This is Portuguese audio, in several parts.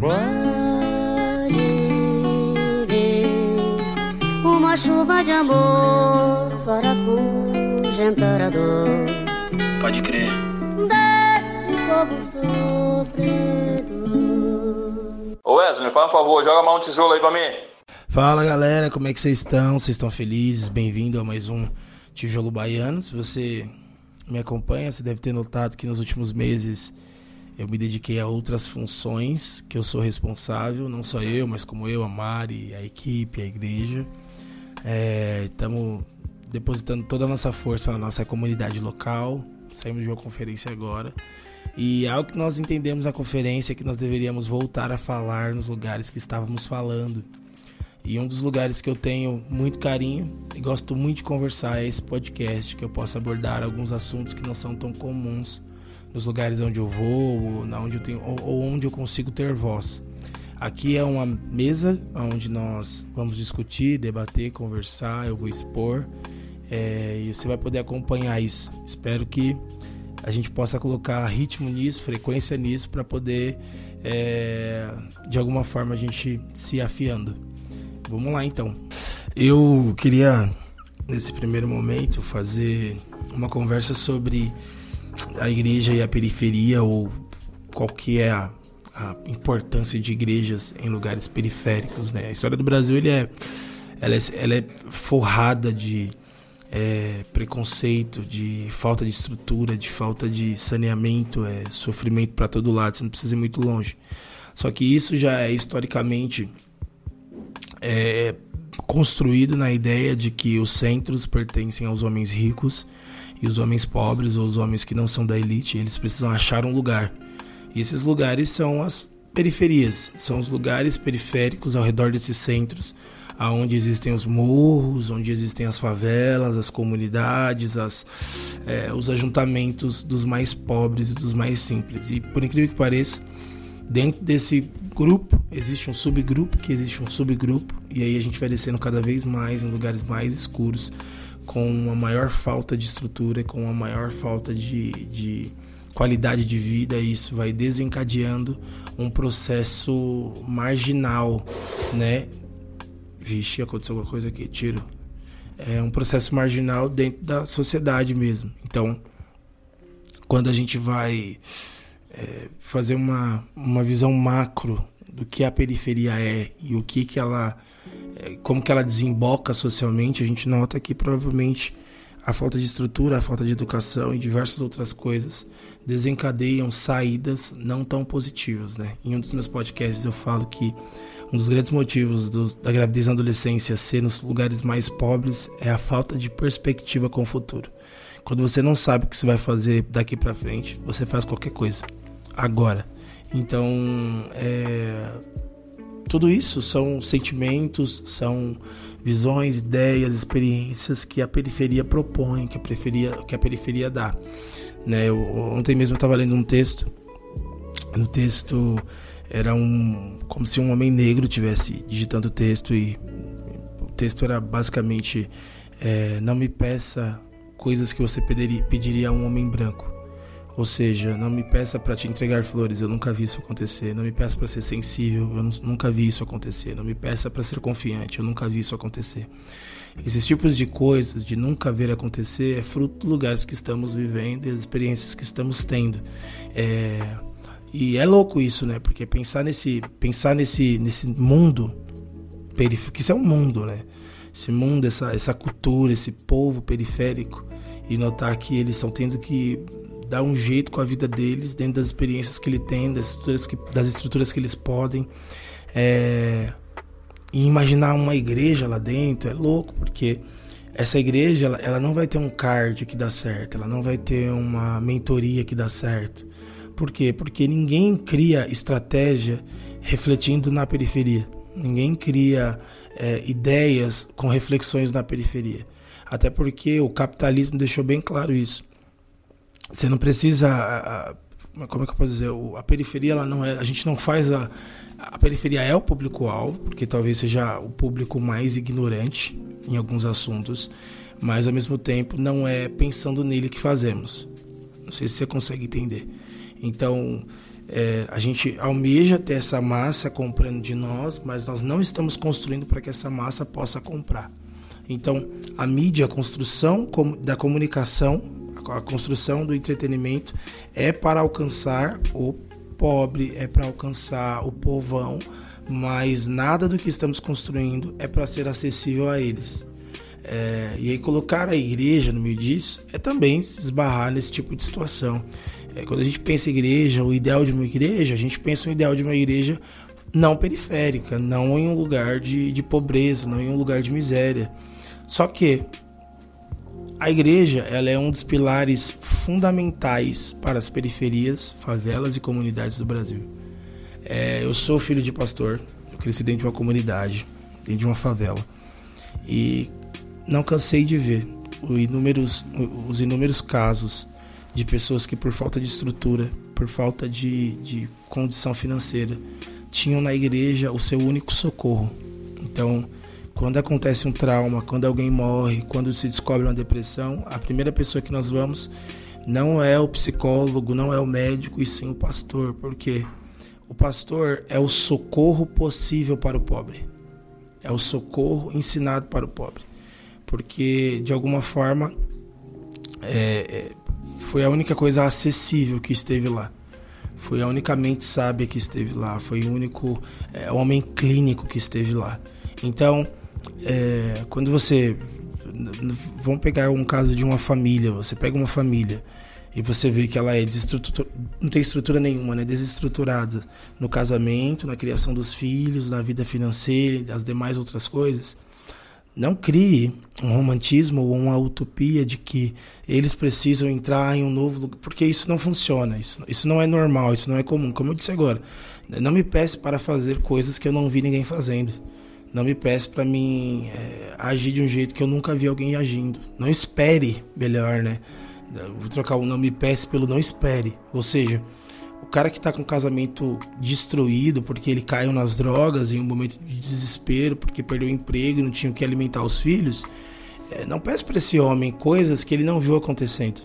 Pode vir uma chuva de amor para afugentar a dor. Pode crer. Desse povo sofrido. Ô Wesley, fala por favor, joga a mão no tijolo aí pra mim. Fala galera, como é que vocês estão? Vocês estão felizes? Bem-vindo a mais um Tijolo Baiano. Se você me acompanha, você deve ter notado que nos últimos meses eu me dediquei a outras funções que eu sou responsável, não só eu, mas como eu, a Mari, a equipe, a igreja. Estamos é, depositando toda a nossa força na nossa comunidade local. Saímos de uma conferência agora. E algo que nós entendemos na conferência é que nós deveríamos voltar a falar nos lugares que estávamos falando. E um dos lugares que eu tenho muito carinho e gosto muito de conversar é esse podcast, que eu possa abordar alguns assuntos que não são tão comuns nos lugares onde eu vou, ou, onde eu tenho, ou, ou onde eu consigo ter voz. Aqui é uma mesa onde nós vamos discutir, debater, conversar, eu vou expor é, e você vai poder acompanhar isso. Espero que a gente possa colocar ritmo nisso, frequência nisso, para poder, é, de alguma forma, a gente se afiando. Vamos lá então. Eu queria, nesse primeiro momento, fazer uma conversa sobre a igreja e a periferia ou qual que é a, a importância de igrejas em lugares periféricos, né? A história do Brasil ele é, ela é, ela é forrada de é, preconceito, de falta de estrutura, de falta de saneamento, é, sofrimento para todo lado. Você não precisa ir muito longe. Só que isso já é historicamente é, construído na ideia de que os centros pertencem aos homens ricos e os homens pobres ou os homens que não são da elite, eles precisam achar um lugar. E esses lugares são as periferias, são os lugares periféricos ao redor desses centros, aonde existem os morros, onde existem as favelas, as comunidades, as, é, os ajuntamentos dos mais pobres e dos mais simples. E por incrível que pareça, dentro desse grupo existe um subgrupo, que existe um subgrupo, e aí a gente vai descendo cada vez mais em lugares mais escuros com uma maior falta de estrutura, com uma maior falta de, de qualidade de vida, isso vai desencadeando um processo marginal, né? Vixe, aconteceu alguma coisa aqui, tiro. É um processo marginal dentro da sociedade mesmo. Então, quando a gente vai é, fazer uma, uma visão macro do que a periferia é e o que, que ela é, como que ela desemboca socialmente, a gente nota que provavelmente a falta de estrutura, a falta de educação e diversas outras coisas desencadeiam saídas não tão positivas, né? Em um dos meus podcasts eu falo que um dos grandes motivos do, da gravidez na adolescência ser nos lugares mais pobres é a falta de perspectiva com o futuro. Quando você não sabe o que você vai fazer daqui para frente, você faz qualquer coisa. Agora. Então, é, tudo isso são sentimentos, são visões, ideias, experiências que a periferia propõe, que a periferia, que a periferia dá. Né? Eu, ontem mesmo eu estava lendo um texto. No texto era um como se um homem negro tivesse digitando o texto e o texto era basicamente é, não me peça coisas que você pediria, pediria a um homem branco ou seja, não me peça para te entregar flores, eu nunca vi isso acontecer. Não me peça para ser sensível, eu nunca vi isso acontecer. Não me peça para ser confiante, eu nunca vi isso acontecer. Esses tipos de coisas, de nunca ver acontecer, é fruto dos lugares que estamos vivendo e das experiências que estamos tendo. É... E é louco isso, né? Porque pensar nesse, pensar nesse, nesse mundo periférico, que isso é um mundo, né? Esse mundo, essa, essa cultura, esse povo periférico, e notar que eles estão tendo que dar um jeito com a vida deles, dentro das experiências que ele tem, das estruturas que, das estruturas que eles podem. É, e imaginar uma igreja lá dentro é louco, porque essa igreja ela, ela não vai ter um card que dá certo, ela não vai ter uma mentoria que dá certo. Por quê? Porque ninguém cria estratégia refletindo na periferia. Ninguém cria é, ideias com reflexões na periferia. Até porque o capitalismo deixou bem claro isso. Você não precisa. Como é que eu posso dizer? A periferia, ela não é. A gente não faz a. A periferia é o público-alvo, porque talvez seja o público mais ignorante em alguns assuntos, mas ao mesmo tempo não é pensando nele que fazemos. Não sei se você consegue entender. Então, É, a gente almeja ter essa massa comprando de nós, mas nós não estamos construindo para que essa massa possa comprar. Então, a mídia, a construção da comunicação, a construção do entretenimento é para alcançar o pobre, é para alcançar o povão, mas nada do que estamos construindo é para ser acessível a eles. É, e aí colocar a igreja no meio disso é também se esbarrar nesse tipo de situação. É, quando a gente pensa em igreja, o ideal de uma igreja, a gente pensa no ideal de uma igreja não periférica, não em um lugar de, de pobreza, não em um lugar de miséria. Só que a igreja ela é um dos pilares fundamentais para as periferias, favelas e comunidades do Brasil. É, eu sou filho de pastor, eu cresci dentro de uma comunidade, dentro de uma favela. E não cansei de ver inúmeros, os inúmeros casos de pessoas que, por falta de estrutura, por falta de, de condição financeira, tinham na igreja o seu único socorro. Então, quando acontece um trauma, quando alguém morre, quando se descobre uma depressão, a primeira pessoa que nós vamos não é o psicólogo, não é o médico, e sim o pastor, porque o pastor é o socorro possível para o pobre. É o socorro ensinado para o pobre. Porque, de alguma forma, é, é, foi a única coisa acessível que esteve lá. Foi a única mente sábia que esteve lá. Foi o único é, homem clínico que esteve lá. Então, é, quando você. Vamos pegar um caso de uma família. Você pega uma família e você vê que ela é não tem estrutura nenhuma, né? desestruturada no casamento, na criação dos filhos, na vida financeira e as demais outras coisas, não crie um romantismo ou uma utopia de que eles precisam entrar em um novo lugar, porque isso não funciona, isso, isso não é normal, isso não é comum. Como eu disse agora, não me peça para fazer coisas que eu não vi ninguém fazendo. Não me peça para mim é, agir de um jeito que eu nunca vi alguém agindo. Não espere melhor, né? Vou trocar o não me peça pelo não espere. Ou seja, o cara que está com o casamento destruído porque ele caiu nas drogas em um momento de desespero, porque perdeu o emprego e não tinha o que alimentar os filhos, é, não peça para esse homem coisas que ele não viu acontecendo.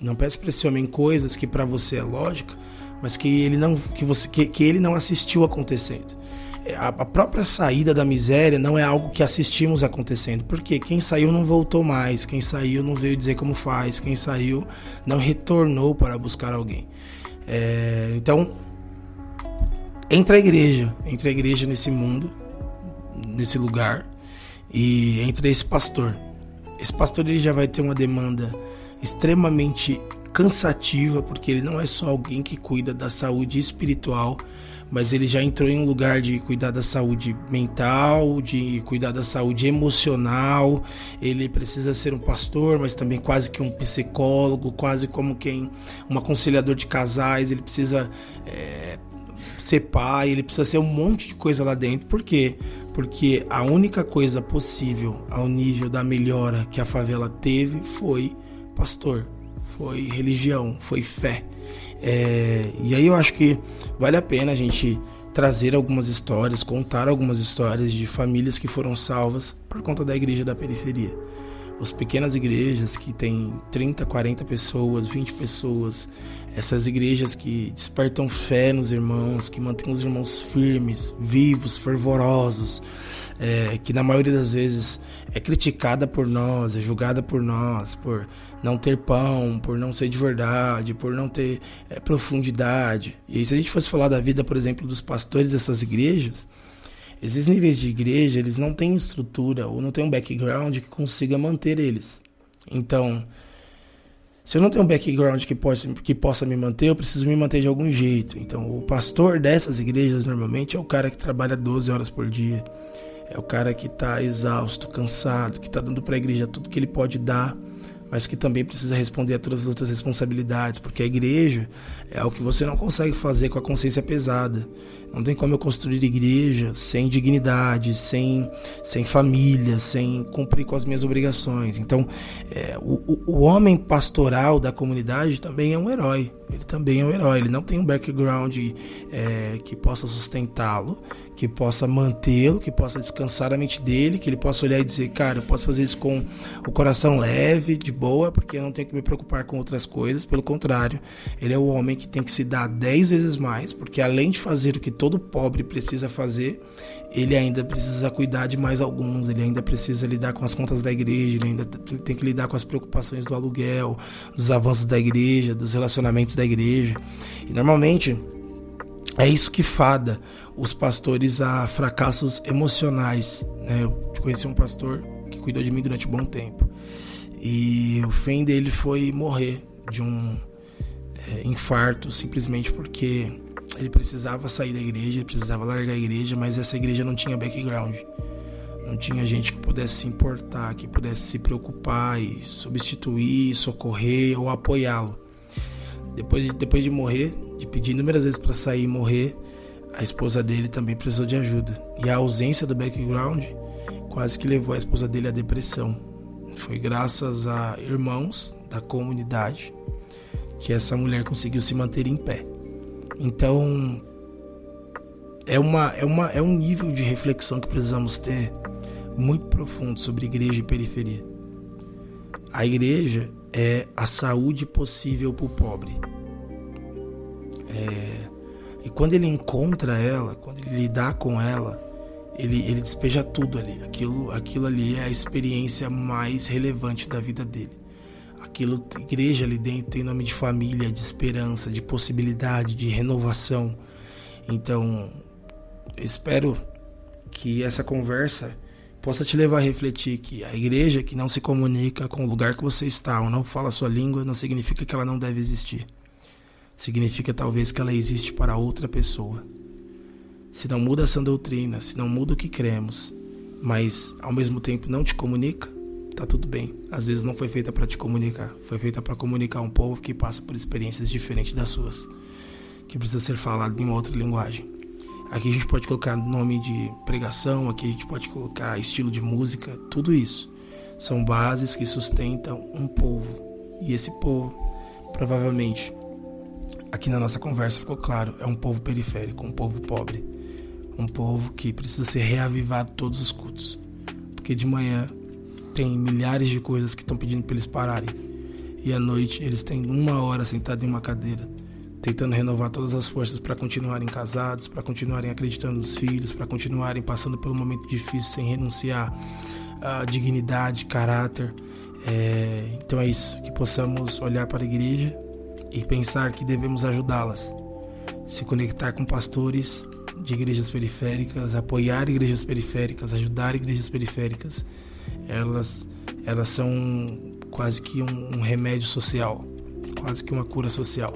Não peça para esse homem coisas que para você é lógica, mas que ele não que você que, que ele não assistiu acontecendo a própria saída da miséria não é algo que assistimos acontecendo, porque quem saiu não voltou mais, quem saiu não veio dizer como faz, quem saiu não retornou para buscar alguém. É, então, entra a igreja, entra a igreja nesse mundo, nesse lugar, e entra esse pastor. Esse pastor ele já vai ter uma demanda extremamente cansativa, porque ele não é só alguém que cuida da saúde espiritual mas ele já entrou em um lugar de cuidar da saúde mental, de cuidar da saúde emocional. Ele precisa ser um pastor, mas também quase que um psicólogo, quase como quem um aconselhador de casais. Ele precisa é, ser pai, ele precisa ser um monte de coisa lá dentro. Por quê? Porque a única coisa possível ao nível da melhora que a favela teve foi pastor, foi religião, foi fé. É, e aí eu acho que vale a pena a gente trazer algumas histórias, contar algumas histórias de famílias que foram salvas por conta da igreja da periferia. As pequenas igrejas que têm 30, 40 pessoas, 20 pessoas, essas igrejas que despertam fé nos irmãos, que mantêm os irmãos firmes, vivos, fervorosos, é, que na maioria das vezes é criticada por nós, é julgada por nós, por não ter pão, por não ser de verdade, por não ter é, profundidade. E se a gente fosse falar da vida, por exemplo, dos pastores dessas igrejas, esses níveis de igreja, eles não têm estrutura ou não têm um background que consiga manter eles. Então, se eu não tenho um background que possa, que possa me manter, eu preciso me manter de algum jeito. Então, o pastor dessas igrejas normalmente é o cara que trabalha 12 horas por dia. É o cara que está exausto, cansado, que está dando para a igreja tudo que ele pode dar mas que também precisa responder a todas as outras responsabilidades, porque a igreja é o que você não consegue fazer com a consciência pesada. Não tem como eu construir igreja sem dignidade, sem, sem família, sem cumprir com as minhas obrigações. Então, é, o, o homem pastoral da comunidade também é um herói. Ele também é um herói. Ele não tem um background é, que possa sustentá-lo, que possa mantê-lo, que possa descansar a mente dele, que ele possa olhar e dizer, cara, eu posso fazer isso com o coração leve, de boa, porque eu não tenho que me preocupar com outras coisas. Pelo contrário, ele é o homem que tem que se dar dez vezes mais, porque além de fazer o que todo pobre precisa fazer, ele ainda precisa cuidar de mais alguns, ele ainda precisa lidar com as contas da igreja, ele ainda tem que lidar com as preocupações do aluguel, dos avanços da igreja, dos relacionamentos da igreja. E normalmente é isso que fada os pastores a fracassos emocionais. Né? Eu conheci um pastor que cuidou de mim durante um bom tempo. E o fim dele foi morrer de um é, infarto, simplesmente porque ele precisava sair da igreja, ele precisava largar a igreja, mas essa igreja não tinha background. Não tinha gente que pudesse se importar, que pudesse se preocupar e substituir, socorrer ou apoiá-lo. Depois de, depois de morrer, de pedir inúmeras vezes para sair e morrer, a esposa dele também precisou de ajuda. E a ausência do background quase que levou a esposa dele à depressão. Foi graças a irmãos da comunidade que essa mulher conseguiu se manter em pé. Então, é, uma, é, uma, é um nível de reflexão que precisamos ter muito profundo sobre igreja e periferia. A igreja é a saúde possível para o pobre. É, e quando ele encontra ela, quando ele lidar com ela, ele, ele despeja tudo ali. Aquilo, aquilo ali é a experiência mais relevante da vida dele. Aquilo, igreja ali dentro tem nome de família, de esperança, de possibilidade, de renovação. Então, espero que essa conversa possa te levar a refletir que a igreja que não se comunica com o lugar que você está ou não fala a sua língua não significa que ela não deve existir significa talvez que ela existe para outra pessoa. Se não muda essa doutrina, se não muda o que cremos, mas ao mesmo tempo não te comunica, tá tudo bem. Às vezes não foi feita para te comunicar, foi feita para comunicar um povo que passa por experiências diferentes das suas, que precisa ser falado em outra linguagem. Aqui a gente pode colocar nome de pregação, aqui a gente pode colocar estilo de música, tudo isso são bases que sustentam um povo. E esse povo provavelmente aqui na nossa conversa ficou claro, é um povo periférico, um povo pobre, um povo que precisa ser reavivado todos os cultos. Porque de manhã tem milhares de coisas que estão pedindo para eles pararem. E à noite eles têm uma hora sentado em uma cadeira, tentando renovar todas as forças para continuarem casados, para continuarem acreditando nos filhos, para continuarem passando pelo momento difícil sem renunciar à dignidade, caráter. É, então é isso, que possamos olhar para a igreja e pensar que devemos ajudá-las, se conectar com pastores de igrejas periféricas, apoiar igrejas periféricas, ajudar igrejas periféricas. Elas, elas são quase que um, um remédio social, quase que uma cura social.